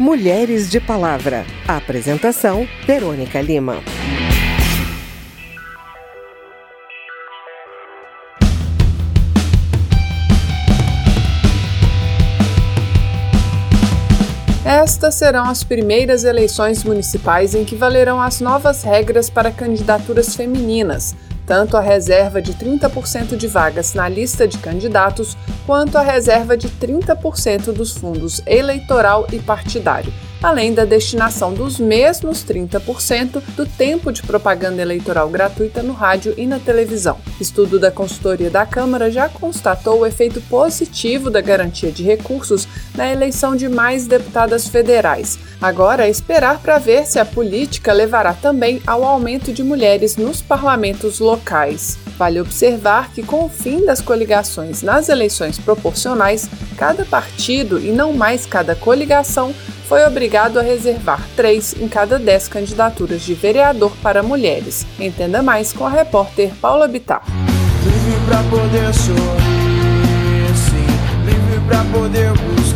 Mulheres de Palavra. apresentação: Verônica Lima. Estas serão as primeiras eleições municipais em que valerão as novas regras para candidaturas femininas, tanto a reserva de 30% de vagas na lista de candidatos, quanto a reserva de 30% dos fundos eleitoral e partidário além da destinação dos mesmos 30% do tempo de propaganda eleitoral gratuita no rádio e na televisão. Estudo da consultoria da Câmara já constatou o efeito positivo da garantia de recursos na eleição de mais deputadas federais. Agora é esperar para ver se a política levará também ao aumento de mulheres nos parlamentos locais. Vale observar que, com o fim das coligações nas eleições proporcionais, cada partido e não mais cada coligação foi obrigado a reservar três em cada dez candidaturas de vereador para mulheres. Entenda mais com a repórter Paula Bittar. Livre pra poder sorrir, sim. Livre pra poder buscar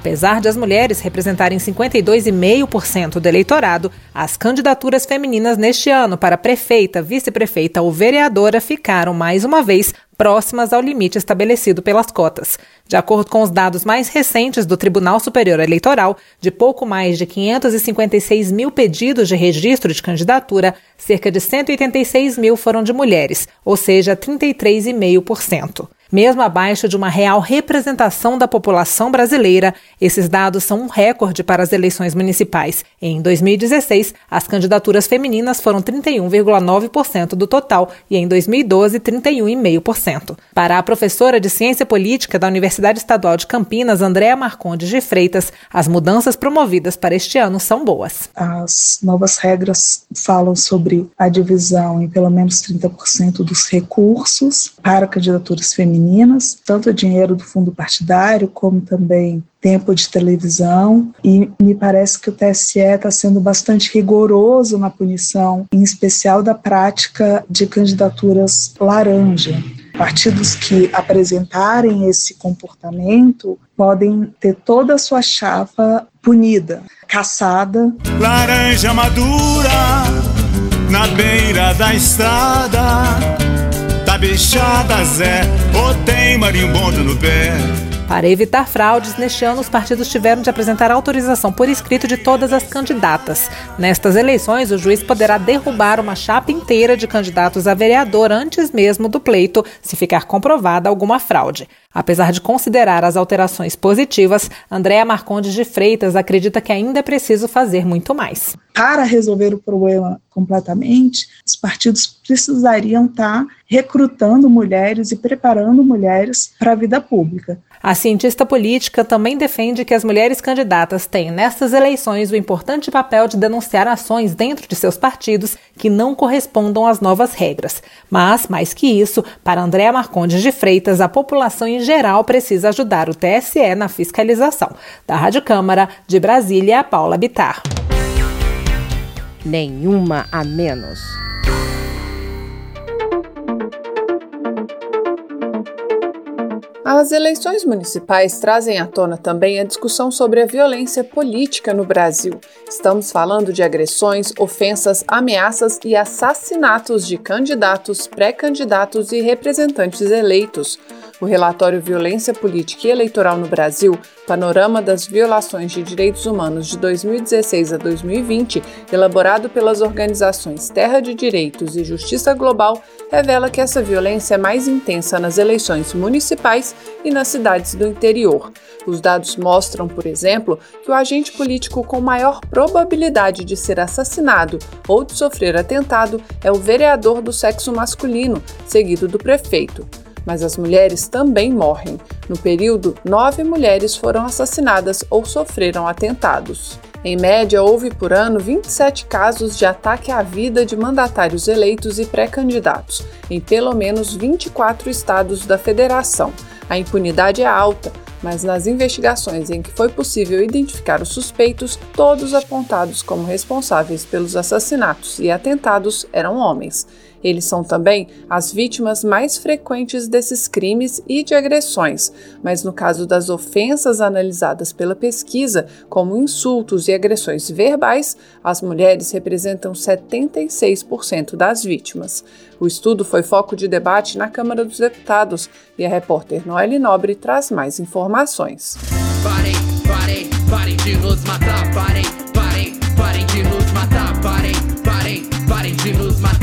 Apesar de as mulheres representarem 52,5% do eleitorado, as candidaturas femininas neste ano para prefeita, vice-prefeita ou vereadora ficaram mais uma vez próximas ao limite estabelecido pelas cotas. De acordo com os dados mais recentes do Tribunal Superior Eleitoral, de pouco mais de 556 mil pedidos de registro de candidatura, cerca de 186 mil foram de mulheres, ou seja, 33,5%. Mesmo abaixo de uma real representação da população brasileira, esses dados são um recorde para as eleições municipais. Em 2016, as candidaturas femininas foram 31,9% do total e em 2012, 31,5%. Para a professora de Ciência Política da Universidade Estadual de Campinas, Andréa Marcondes de Freitas, as mudanças promovidas para este ano são boas. As novas regras falam sobre a divisão em pelo menos 30% dos recursos para candidaturas femininas tanto dinheiro do fundo partidário como também tempo de televisão e me parece que o TSE está sendo bastante rigoroso na punição, em especial da prática de candidaturas laranja. Partidos que apresentarem esse comportamento podem ter toda a sua chapa punida, caçada. Laranja madura na beira da estrada bichada Zé, ou tem marimbondo no pé. Para evitar fraudes, neste ano os partidos tiveram de apresentar autorização por escrito de todas as candidatas. Nestas eleições, o juiz poderá derrubar uma chapa inteira de candidatos a vereador antes mesmo do pleito, se ficar comprovada alguma fraude. Apesar de considerar as alterações positivas, Andréa Marcondes de Freitas acredita que ainda é preciso fazer muito mais. Para resolver o problema completamente, os partidos precisariam estar recrutando mulheres e preparando mulheres para a vida pública. A cientista política também defende que as mulheres candidatas têm, nessas eleições, o importante papel de denunciar ações dentro de seus partidos que não correspondam às novas regras. Mas, mais que isso, para Andréa Marcondes de Freitas, a população em geral precisa ajudar o TSE na fiscalização. Da Rádio Câmara, de Brasília, Paula Bitar. Nenhuma a menos. As eleições municipais trazem à tona também a discussão sobre a violência política no Brasil. Estamos falando de agressões, ofensas, ameaças e assassinatos de candidatos, pré-candidatos e representantes eleitos. O relatório Violência Política e Eleitoral no Brasil, Panorama das Violações de Direitos Humanos de 2016 a 2020, elaborado pelas organizações Terra de Direitos e Justiça Global, revela que essa violência é mais intensa nas eleições municipais e nas cidades do interior. Os dados mostram, por exemplo, que o agente político com maior probabilidade de ser assassinado ou de sofrer atentado é o vereador do sexo masculino, seguido do prefeito mas as mulheres também morrem. No período, nove mulheres foram assassinadas ou sofreram atentados. Em média, houve por ano 27 casos de ataque à vida de mandatários eleitos e pré-candidatos, em pelo menos 24 estados da federação. A impunidade é alta, mas nas investigações em que foi possível identificar os suspeitos, todos apontados como responsáveis pelos assassinatos e atentados eram homens. Eles são também as vítimas mais frequentes desses crimes e de agressões, mas no caso das ofensas analisadas pela pesquisa, como insultos e agressões verbais, as mulheres representam 76% das vítimas. O estudo foi foco de debate na Câmara dos Deputados e a repórter Noelle Nobre traz mais informações. De nos matar, de nos matar, de nos matar.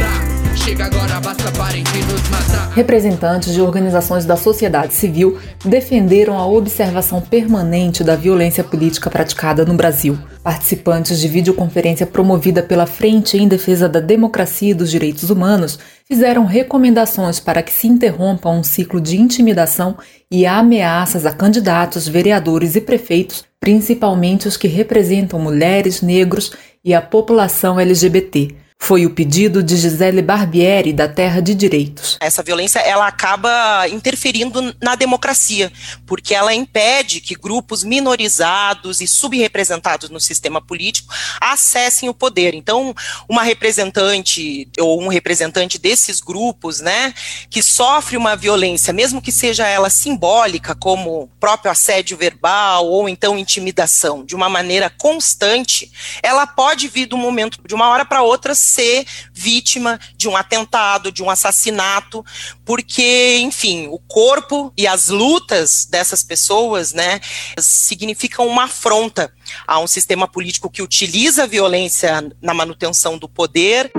Chega agora, basta nos matar. Representantes de organizações da sociedade civil defenderam a observação permanente da violência política praticada no Brasil. Participantes de videoconferência promovida pela Frente em Defesa da Democracia e dos Direitos Humanos fizeram recomendações para que se interrompa um ciclo de intimidação e ameaças a candidatos, vereadores e prefeitos, principalmente os que representam mulheres, negros e a população LGBT. Foi o pedido de Gisele Barbieri, da Terra de Direitos. Essa violência ela acaba interferindo na democracia, porque ela impede que grupos minorizados e subrepresentados no sistema político acessem o poder. Então, uma representante ou um representante desses grupos, né, que sofre uma violência, mesmo que seja ela simbólica, como próprio assédio verbal ou então intimidação, de uma maneira constante, ela pode vir do momento de uma hora para outra ser vítima de um atentado, de um assassinato, porque, enfim, o corpo e as lutas dessas pessoas, né, significam uma afronta a um sistema político que utiliza a violência na manutenção do poder.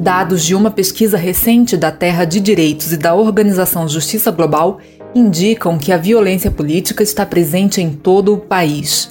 Dados de uma pesquisa recente da Terra de Direitos e da Organização Justiça Global indicam que a violência política está presente em todo o país.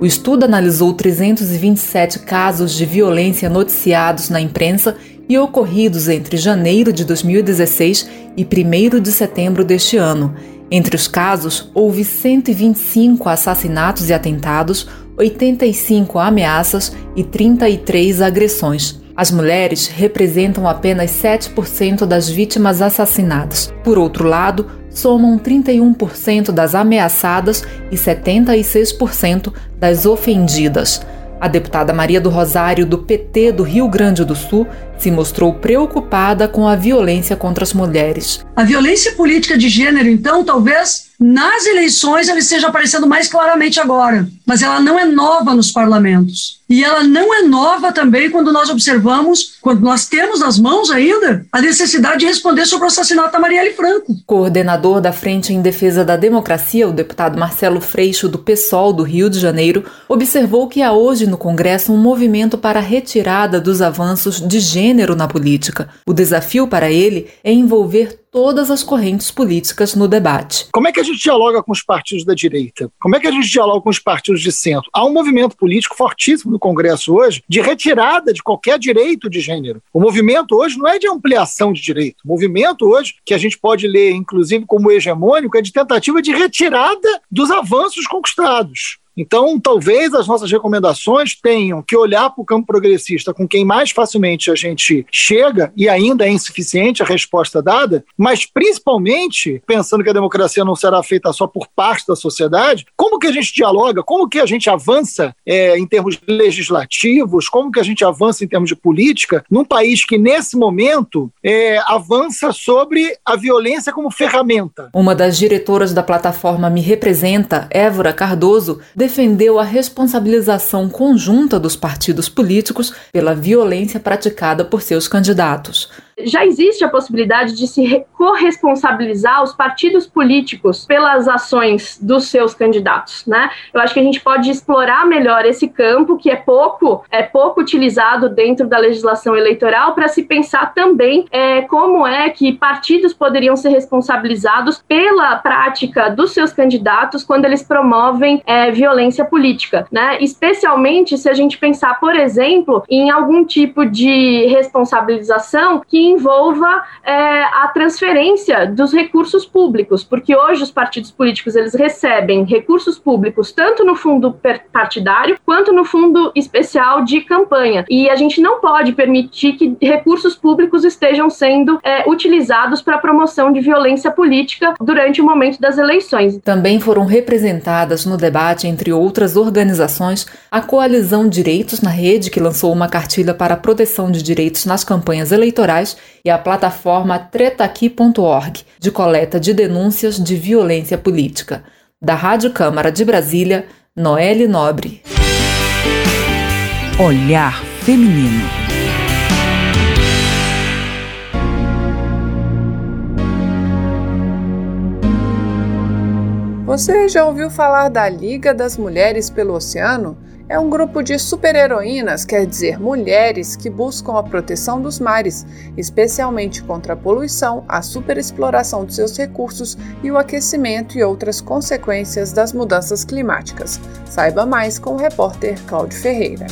O estudo analisou 327 casos de violência noticiados na imprensa e ocorridos entre janeiro de 2016 e 1 de setembro deste ano. Entre os casos, houve 125 assassinatos e atentados, 85 ameaças e 33 agressões. As mulheres representam apenas 7% das vítimas assassinadas. Por outro lado, somam 31% das ameaçadas e 76% das ofendidas. A deputada Maria do Rosário, do PT do Rio Grande do Sul, se mostrou preocupada com a violência contra as mulheres. A violência política de gênero, então, talvez nas eleições ela esteja aparecendo mais claramente agora, mas ela não é nova nos parlamentos. E ela não é nova também quando nós observamos, quando nós temos nas mãos ainda, a necessidade de responder sobre o assassinato da Marielle Franco. Coordenador da Frente em Defesa da Democracia, o deputado Marcelo Freixo, do PSOL do Rio de Janeiro, observou que há hoje no Congresso um movimento para a retirada dos avanços de gênero na política. O desafio para ele é envolver todas as correntes políticas no debate. Como é que a gente dialoga com os partidos da direita? Como é que a gente dialoga com os partidos de centro? Há um movimento político fortíssimo no Congresso hoje de retirada de qualquer direito de gênero. O movimento hoje não é de ampliação de direito. O movimento hoje, que a gente pode ler inclusive como hegemônico, é de tentativa de retirada dos avanços conquistados. Então, talvez as nossas recomendações tenham que olhar para o campo progressista com quem mais facilmente a gente chega, e ainda é insuficiente a resposta dada, mas principalmente pensando que a democracia não será feita só por parte da sociedade, como que a gente dialoga, como que a gente avança é, em termos legislativos, como que a gente avança em termos de política, num país que, nesse momento, é, avança sobre a violência como ferramenta. Uma das diretoras da plataforma Me Representa, Évora Cardoso, defendeu a responsabilização conjunta dos partidos políticos pela violência praticada por seus candidatos já existe a possibilidade de se corresponsabilizar os partidos políticos pelas ações dos seus candidatos, né? Eu acho que a gente pode explorar melhor esse campo que é pouco é pouco utilizado dentro da legislação eleitoral para se pensar também é, como é que partidos poderiam ser responsabilizados pela prática dos seus candidatos quando eles promovem é, violência política, né? Especialmente se a gente pensar, por exemplo, em algum tipo de responsabilização que envolva é, a transferência dos recursos públicos, porque hoje os partidos políticos eles recebem recursos públicos tanto no fundo partidário quanto no fundo especial de campanha. E a gente não pode permitir que recursos públicos estejam sendo é, utilizados para a promoção de violência política durante o momento das eleições. Também foram representadas no debate, entre outras organizações, a Coalizão Direitos na Rede, que lançou uma cartilha para a proteção de direitos nas campanhas eleitorais, e a plataforma tretaqui.org, de coleta de denúncias de violência política. Da Rádio Câmara de Brasília, Noelle Nobre. Olhar Feminino. Você já ouviu falar da Liga das Mulheres pelo Oceano? É um grupo de super-heroínas, quer dizer, mulheres que buscam a proteção dos mares, especialmente contra a poluição, a superexploração de seus recursos e o aquecimento e outras consequências das mudanças climáticas. Saiba mais com o repórter Cláudio Ferreira.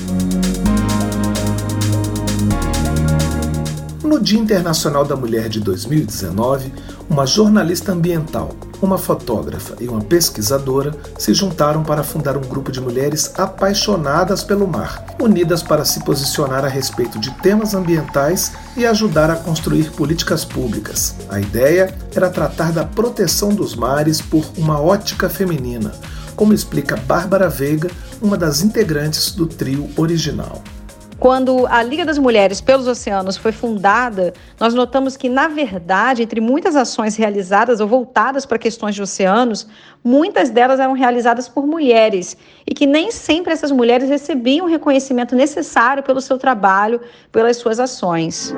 No Dia Internacional da Mulher de 2019, uma jornalista ambiental, uma fotógrafa e uma pesquisadora se juntaram para fundar um grupo de mulheres apaixonadas pelo mar, unidas para se posicionar a respeito de temas ambientais e ajudar a construir políticas públicas. A ideia era tratar da proteção dos mares por uma ótica feminina, como explica Bárbara Veiga, uma das integrantes do trio original. Quando a Liga das Mulheres pelos Oceanos foi fundada, nós notamos que, na verdade, entre muitas ações realizadas ou voltadas para questões de oceanos, muitas delas eram realizadas por mulheres e que nem sempre essas mulheres recebiam o reconhecimento necessário pelo seu trabalho, pelas suas ações.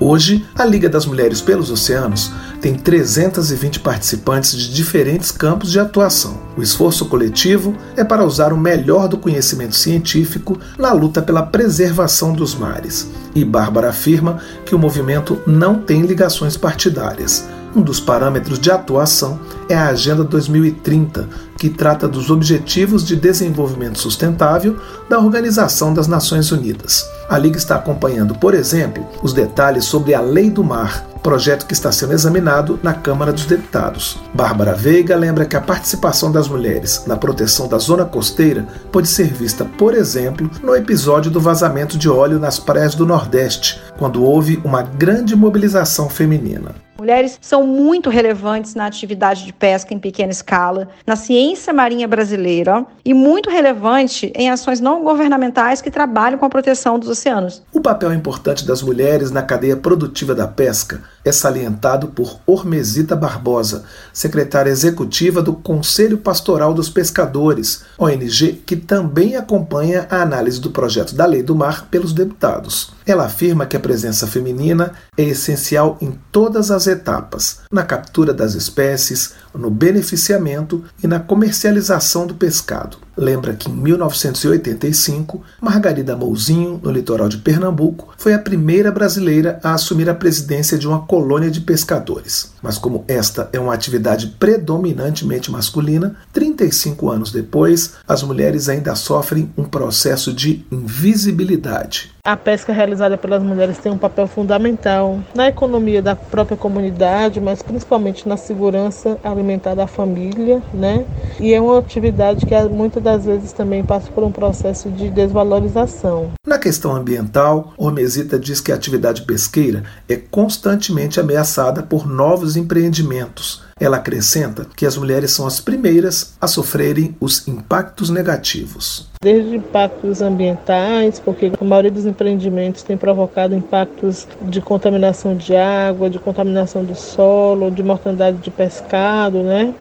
Hoje, a Liga das Mulheres pelos Oceanos tem 320 participantes de diferentes campos de atuação. O esforço coletivo é para usar o melhor do conhecimento científico na luta pela preservação dos mares. E Bárbara afirma que o movimento não tem ligações partidárias. Um dos parâmetros de atuação é a Agenda 2030, que trata dos Objetivos de Desenvolvimento Sustentável da Organização das Nações Unidas. A Liga está acompanhando, por exemplo, os detalhes sobre a Lei do Mar, projeto que está sendo examinado na Câmara dos Deputados. Bárbara Veiga lembra que a participação das mulheres na proteção da zona costeira pode ser vista, por exemplo, no episódio do vazamento de óleo nas praias do Nordeste, quando houve uma grande mobilização feminina. Mulheres são muito relevantes na atividade de pesca em pequena escala, na ciência marinha brasileira e muito relevante em ações não governamentais que trabalham com a proteção dos oceanos. O papel importante das mulheres na cadeia produtiva da pesca é salientado por Ormesita Barbosa, secretária executiva do Conselho Pastoral dos Pescadores, ONG que também acompanha a análise do projeto da Lei do Mar pelos deputados. Ela afirma que a presença feminina é essencial em todas as etapas: na captura das espécies, no beneficiamento e na comercialização do pescado. Lembra que em 1985, Margarida Mouzinho, no litoral de Pernambuco, foi a primeira brasileira a assumir a presidência de uma colônia de pescadores. Mas como esta é uma atividade predominantemente masculina, 35 anos depois, as mulheres ainda sofrem um processo de invisibilidade. A pesca realizada pelas mulheres tem um papel fundamental na economia da própria comunidade, mas principalmente na segurança alimentar da família, né? E é uma atividade que muitas das vezes também passa por um processo de desvalorização. Na questão ambiental, Ormesita diz que a atividade pesqueira é constantemente ameaçada por novos empreendimentos ela acrescenta que as mulheres são as primeiras a sofrerem os impactos negativos. Desde impactos ambientais, porque a maioria dos empreendimentos tem provocado impactos de contaminação de água, de contaminação do solo, de mortandade de pescado, né?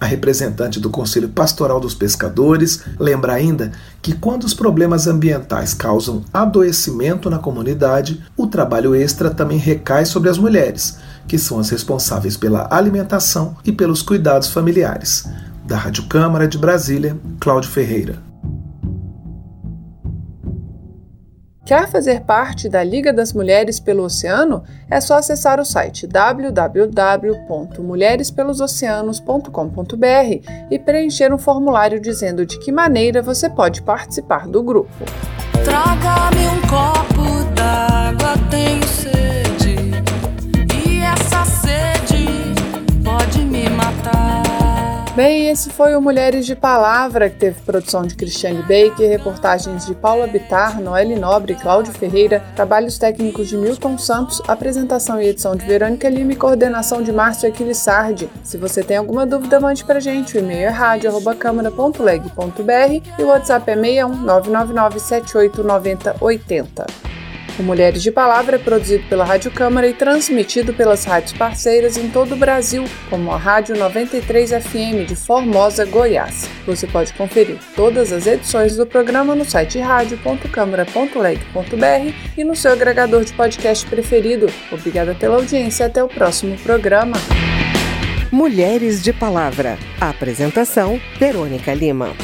A representante do Conselho Pastoral dos Pescadores lembra ainda que quando os problemas ambientais causam adoecimento na comunidade, o trabalho extra também recai sobre as mulheres, que são as responsáveis pela alimentação e pelos cuidados familiares. Da Rádio Câmara de Brasília, Cláudio Ferreira. Quer fazer parte da Liga das Mulheres pelo Oceano? É só acessar o site www.mulherespelosoceanos.com.br e preencher um formulário dizendo de que maneira você pode participar do grupo. Bem, esse foi o Mulheres de Palavra, que teve produção de Cristiane Baker, reportagens de Paula Bitar, Noelle Nobre Cláudio Ferreira, trabalhos técnicos de Milton Santos, apresentação e edição de Verônica Lima e coordenação de Márcio Aquilissardi. Se você tem alguma dúvida, mande pra gente. O e-mail é rádio.câmara.leg.br e o WhatsApp é 61 999 78 90 80. O Mulheres de Palavra é produzido pela Rádio Câmara e transmitido pelas rádios parceiras em todo o Brasil, como a Rádio 93 FM de Formosa, Goiás. Você pode conferir todas as edições do programa no site rádio.câmara.leg.br e no seu agregador de podcast preferido. Obrigada pela audiência até o próximo programa. Mulheres de Palavra. Apresentação: Verônica Lima.